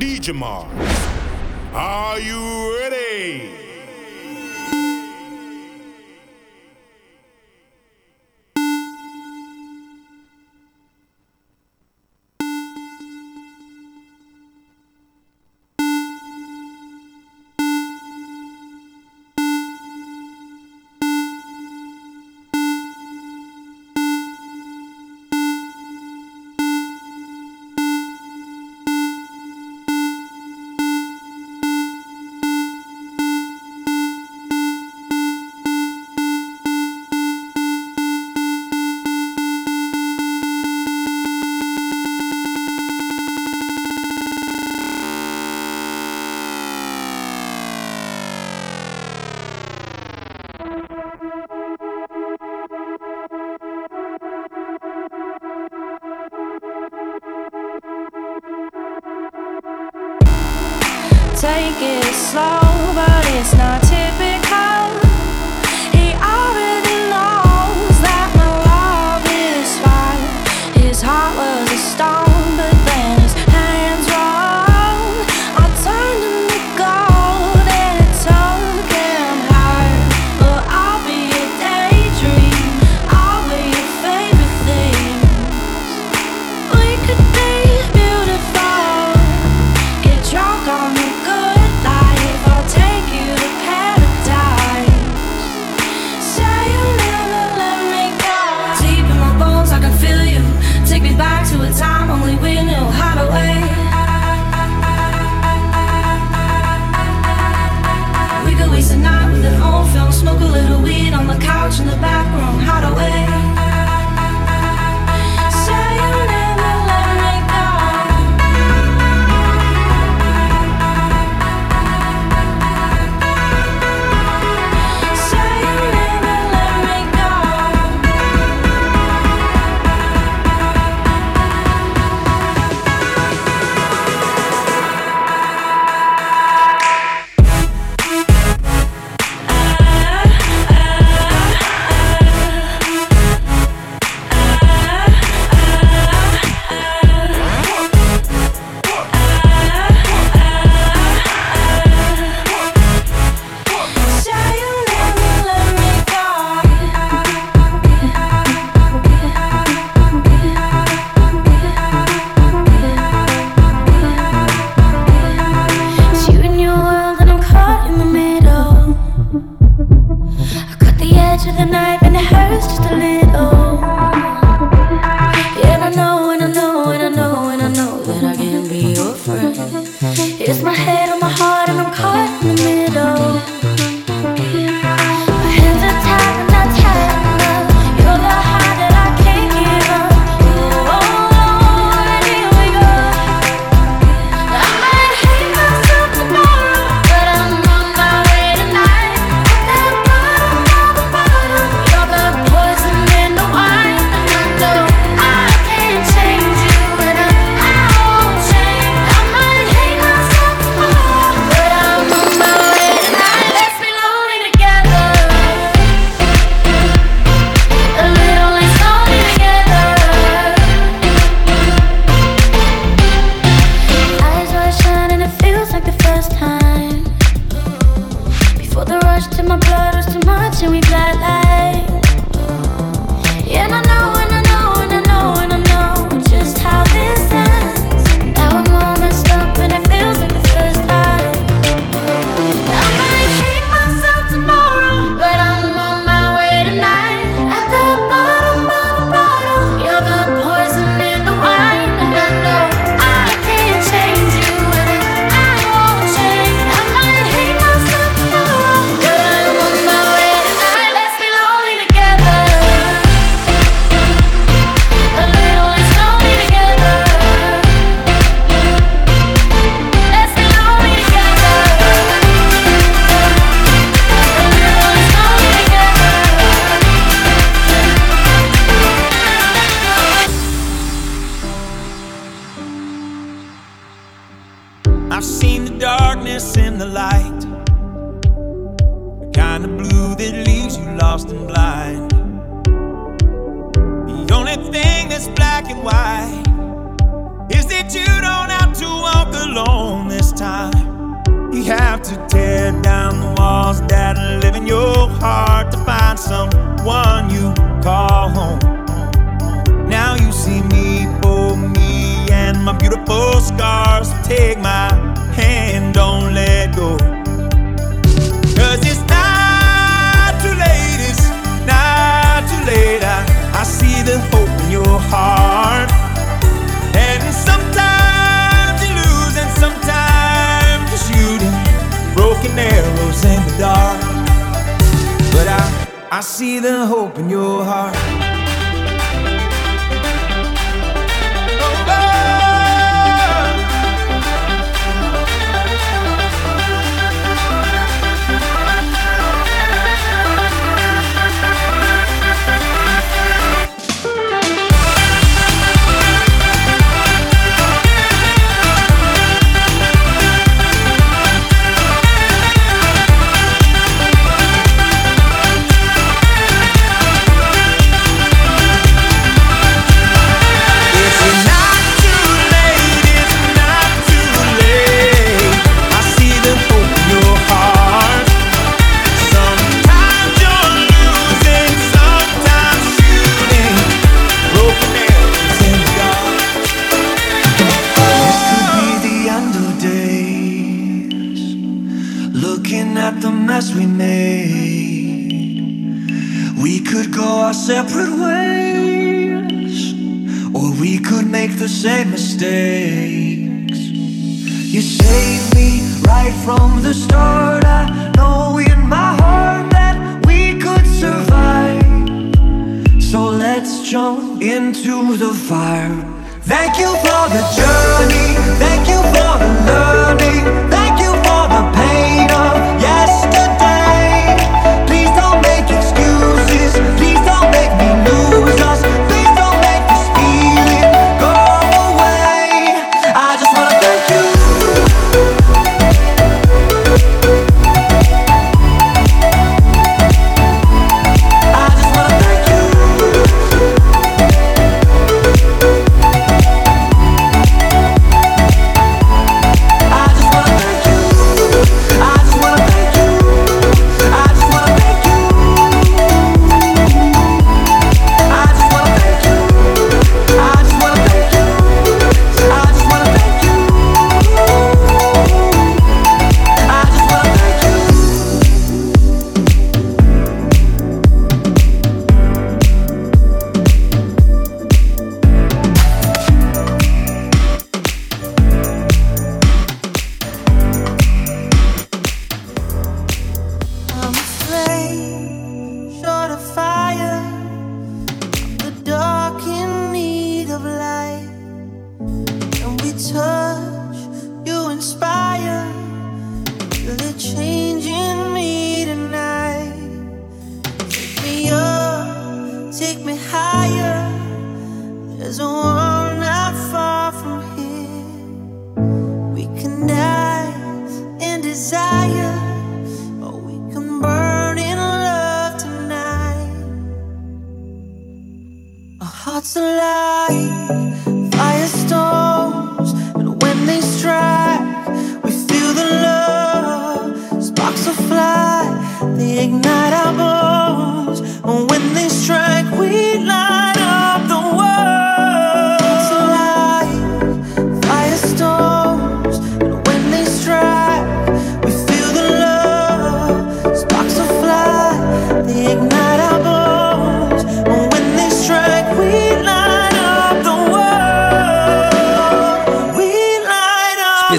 DJ Mars. Are you ready? I see the hope in your heart.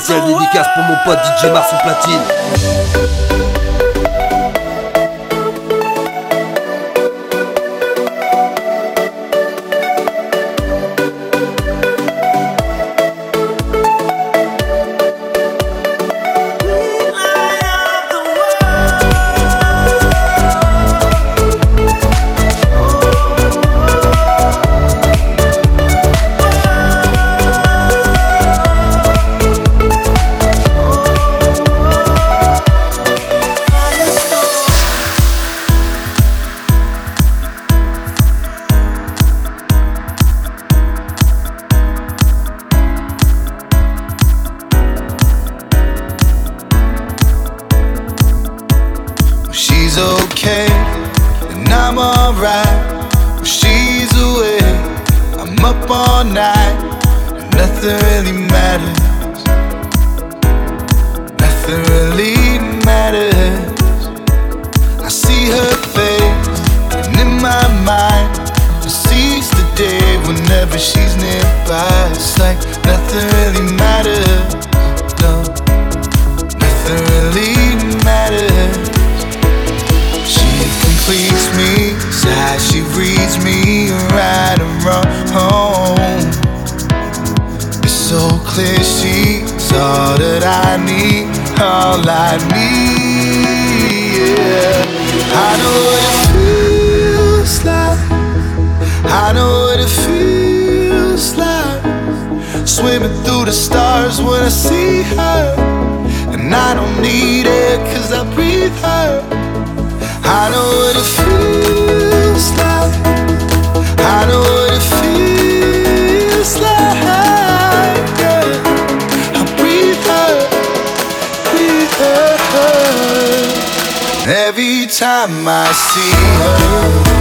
Spécial dédicace pour mon pote DJ Mars platine. Every time I see her.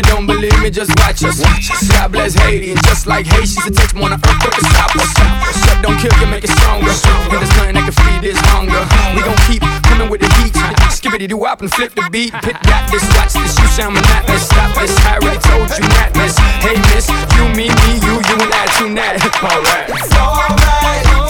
you don't believe me, just watch us. God bless Haiti, and just like Haitians, it takes more than Earth to stop us. Shut don't kill you, make it stronger. And there's nothing that can feed this hunger. We gon' keep coming with the heat. Skibbity do up and flip the beat. Pit that this, watch this. You sound this, stop this. I already told you not this. Hey miss, you, me, me, you, you, and I, you, not. Alright. It's alright.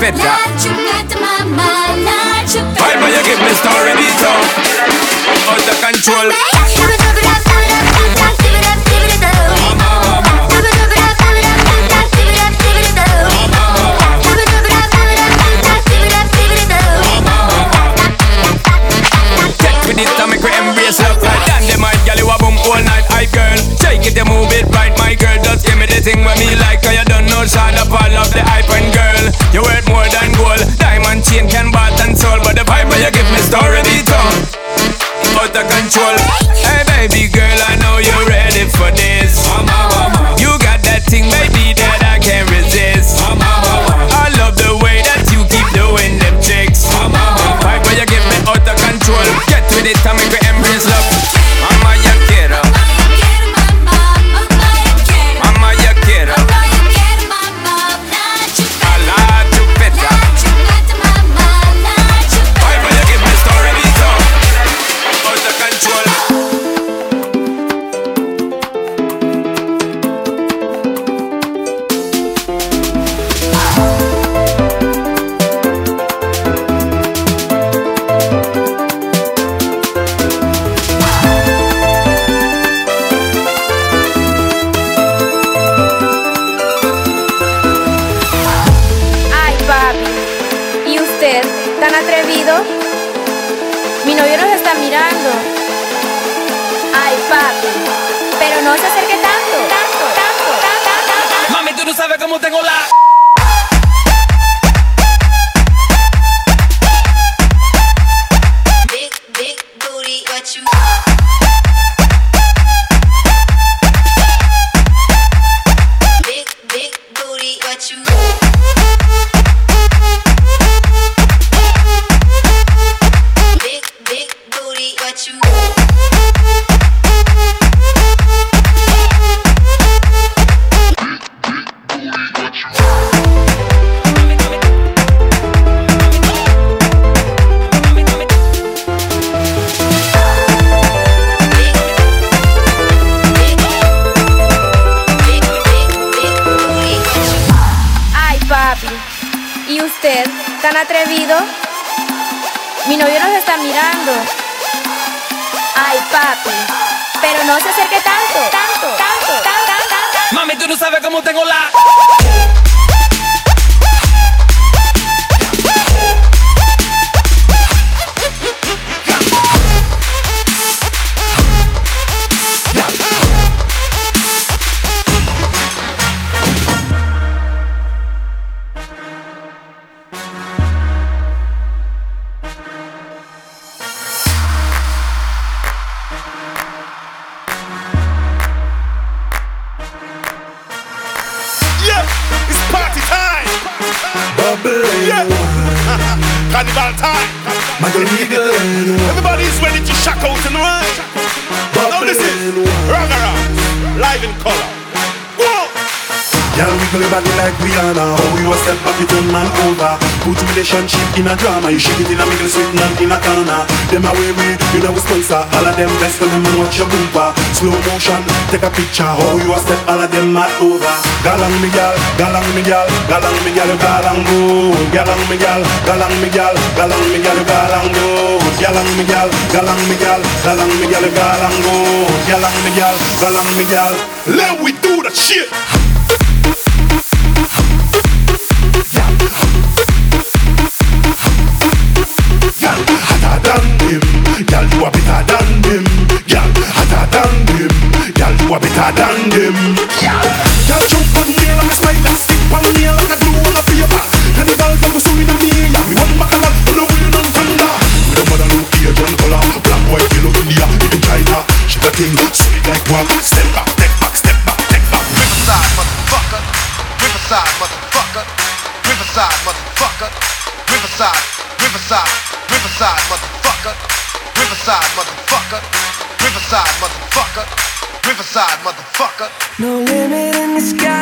pepper. Why but you give me story beat out? Out of control. Let you away me, you know we sponsor All of them best when me watch your bumper Slow motion, take a picture How you a step, all of them mad over Galang me gal, galang me gal Galang me gal, galang go Galang me gal, galang me gal Galang me gal, galang go Galang me gal, galang me gal Galang me gal, galang go Galang me gal, galang me gal Let we do that shit them, girl hotter than them, girl you are better than them. Girl, girl jump on me and my and stick on me like a glue on a paper. Cannibal, girl we swimming in the air. We want back a lot, no we don't thunder. We don't bother look here, John Collar, black, boy, yellow, India, even China. She the king, sweet like one. Step back, step back, step back, step back. Riverside, motherfucker. Riverside, motherfucker. Riverside, motherfucker. Riverside, Riverside, Riverside, motherfucker. Motherfucker. No limit in the sky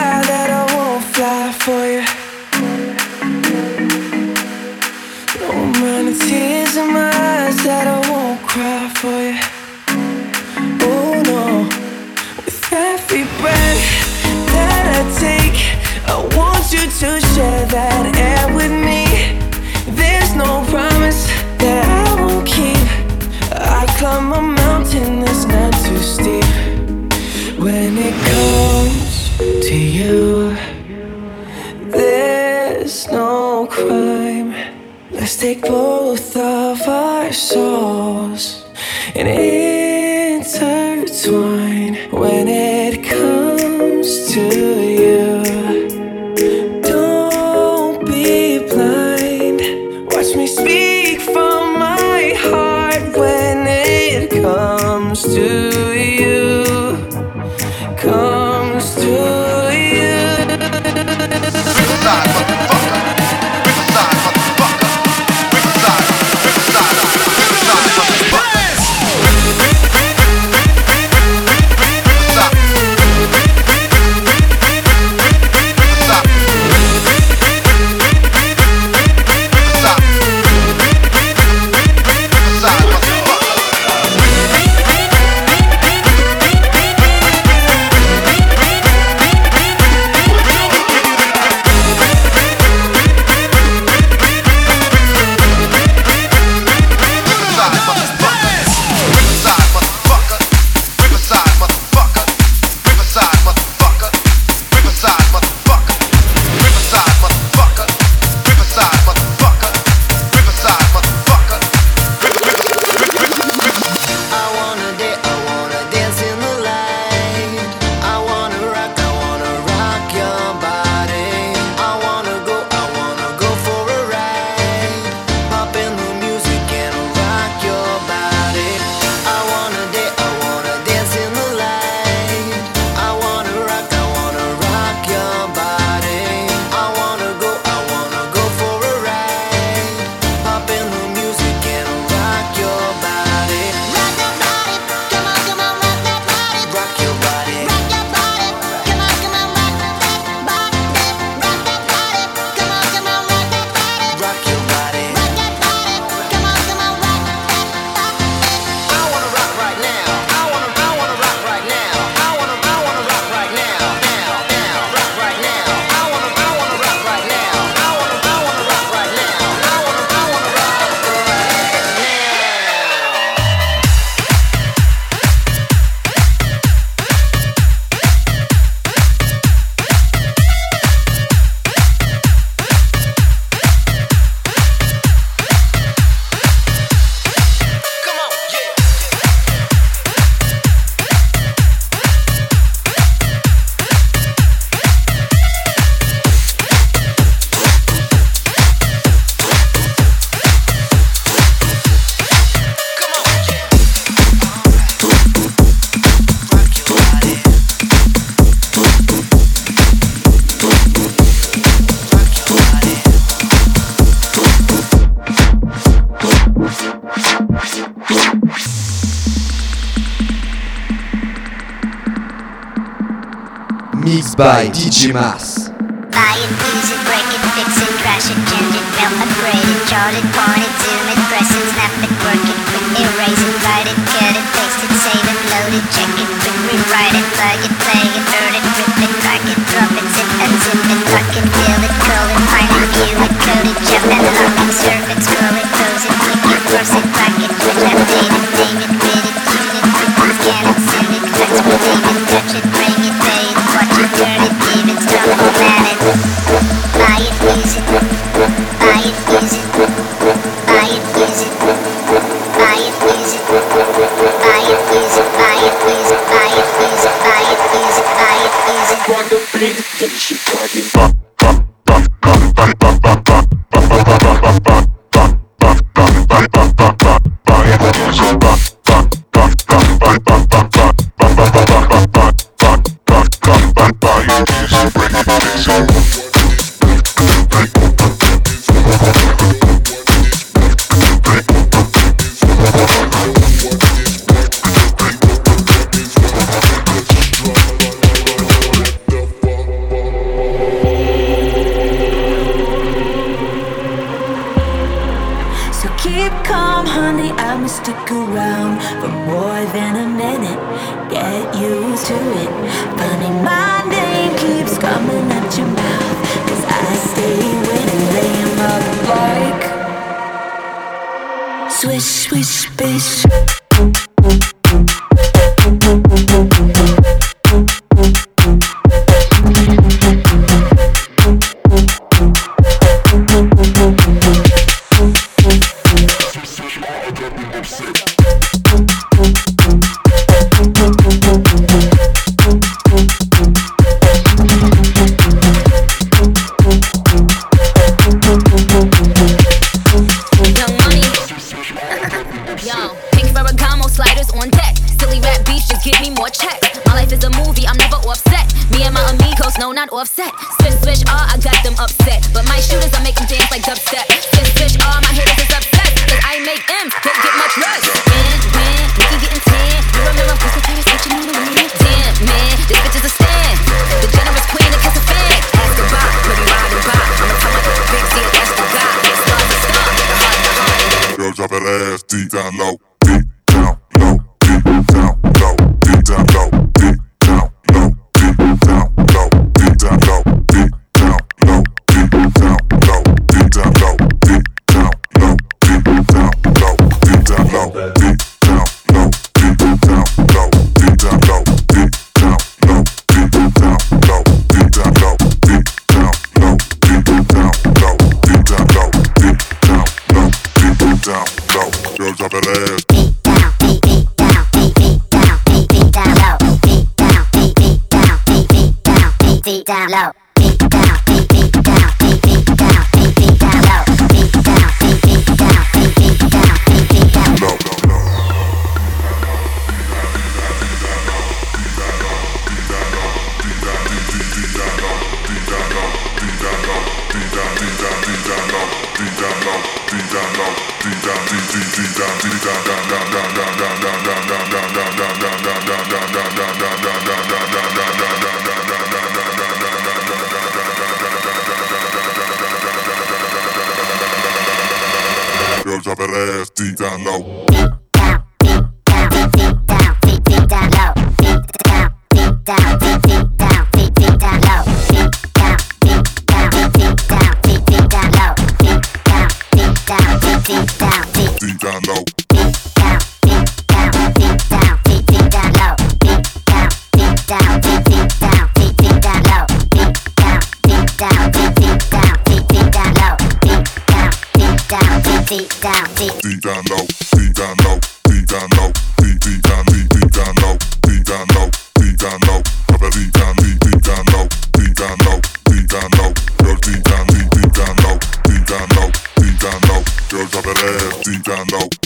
down low.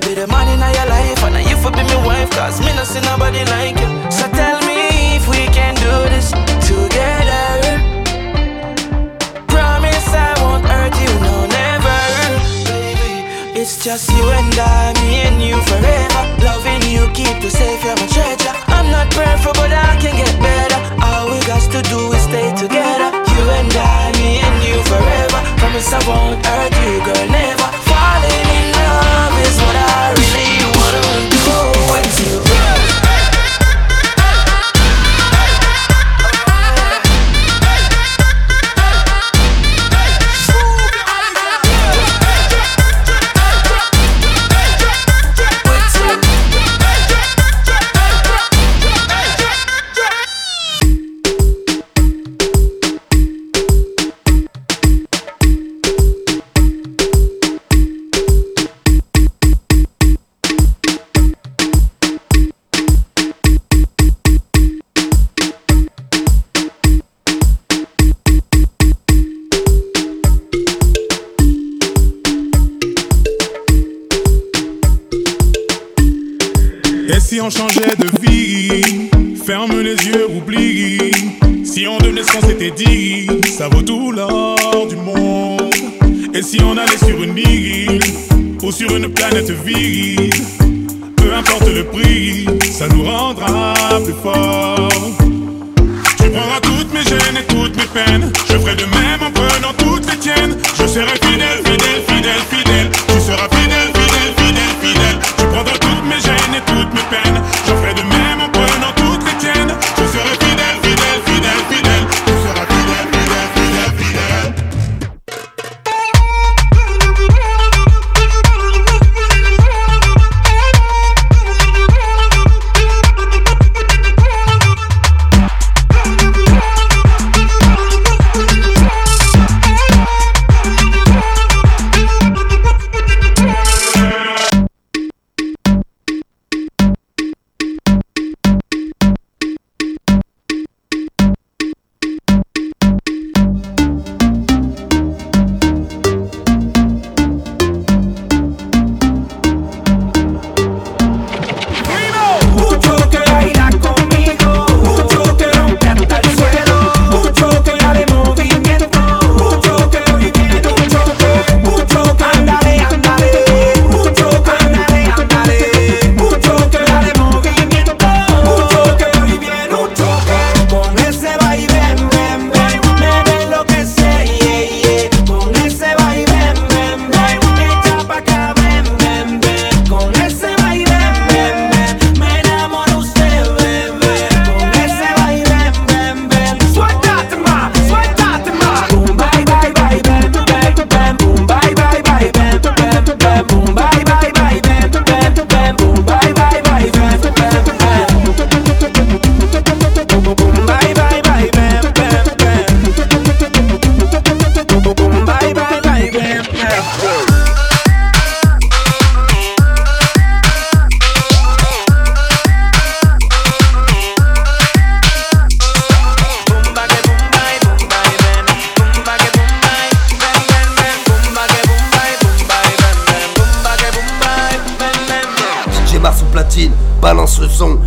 fi be the man in your life, and you fi be my wife, cause me not see nobody like you. So tell me if we can do this together. Promise I won't hurt you, no, never. Baby, it's just you and I, me and you forever. Loving you, keep you safe, you're my treasure. I'm not perfect, but I can get better. All we got to do is stay together. You and I, me and you forever. Promise I won't hurt balance le son.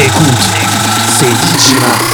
Écoute, c'est Digimon.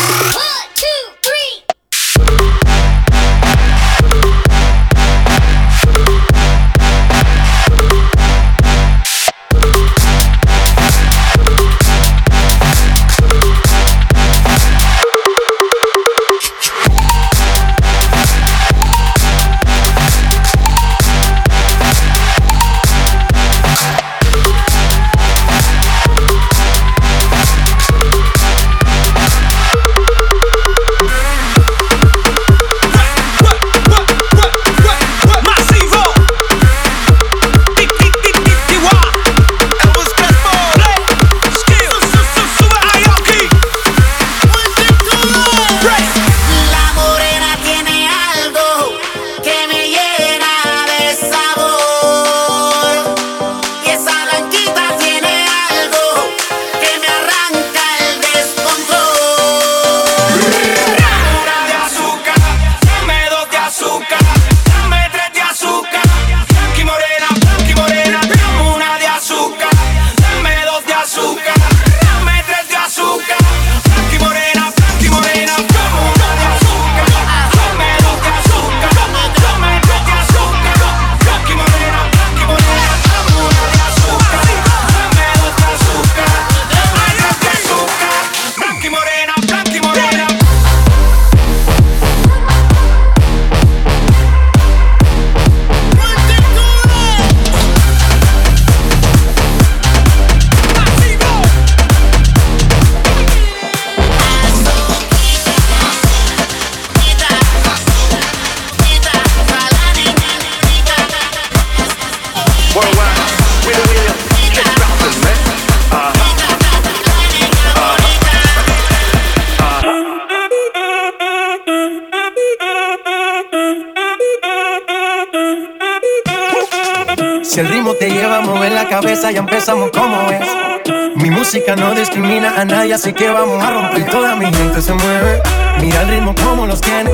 Mi música no discrimina a nadie, así que vamos a romper. Toda mi gente se mueve. Mira el ritmo como los tiene.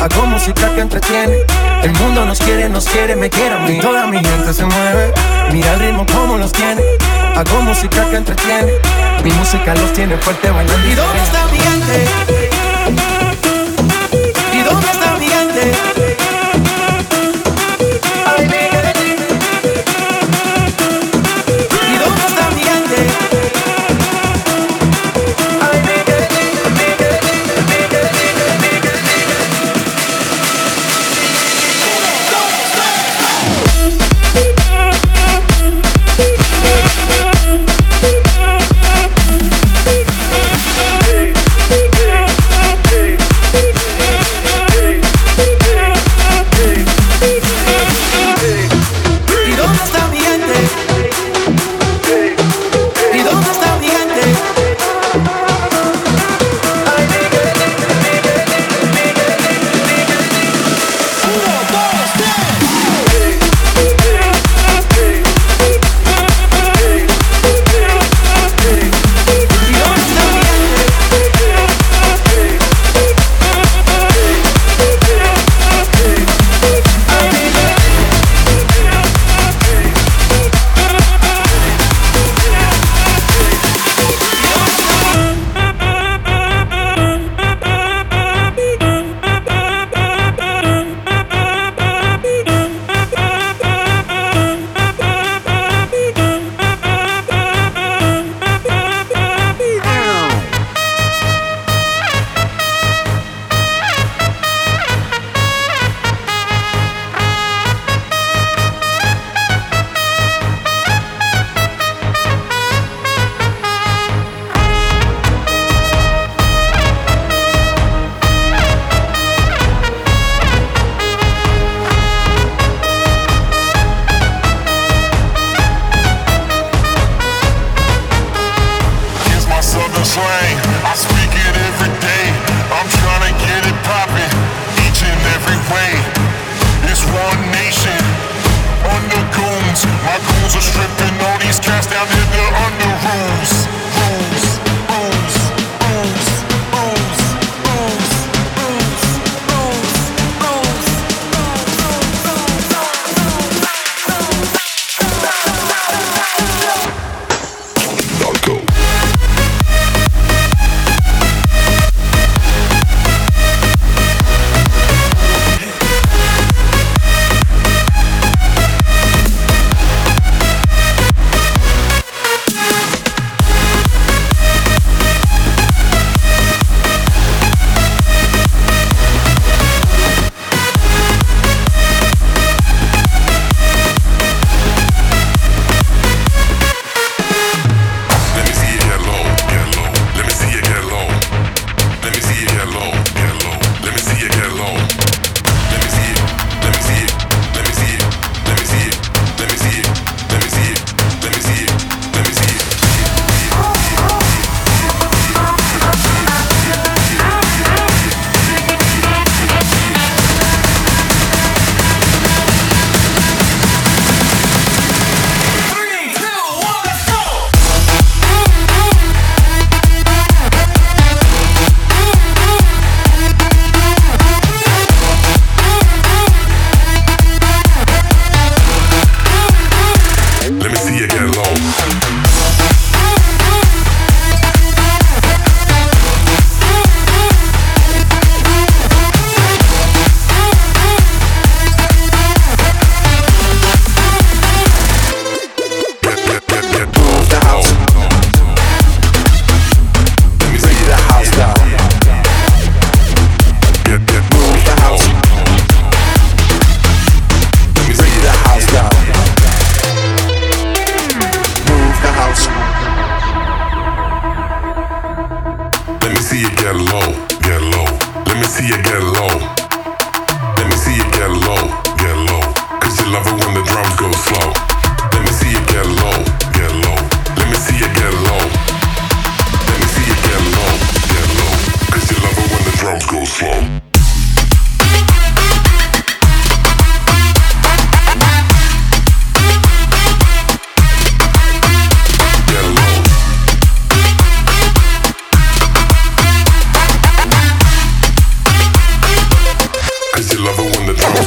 Hago música que entretiene. El mundo nos quiere, nos quiere, me quiere a mí. Toda mi gente se mueve. Mira el ritmo como los tiene. Hago música que entretiene. Mi música los tiene fuerte bailando. ¿Y dónde está mi gente? ¿Y dónde está mi gente?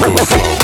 Come on, flow.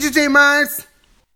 DJ Mars.